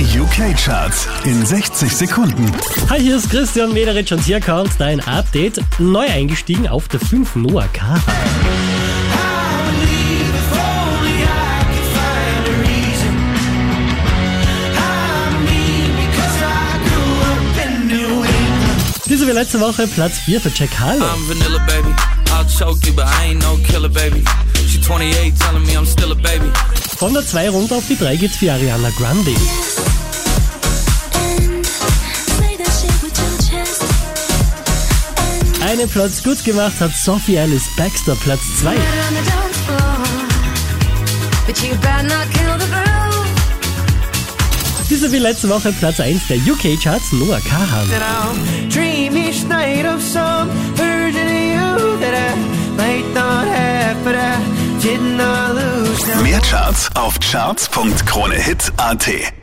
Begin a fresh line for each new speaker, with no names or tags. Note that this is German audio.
Die UK-Charts in 60 Sekunden.
Hi, hier ist Christian Mederitsch und hier kommt dein Update. Neu eingestiegen auf der 5 Noah Kahan. Diese wie letzte Woche Platz 4 für Jack Harlow.
I'm vanilla, baby. I'll choke you, but I ain't no killer, baby. She 28, telling me I'm still a baby.
Von der 2 runter auf die 3 geht's für Ariana Grande. Einen Platz gut gemacht hat Sophie Alice Baxter, Platz 2. Diese wie letzte Woche Platz 1 der UK-Charts Noah Kahan.
Mehr Charts auf charts.kronehit.at.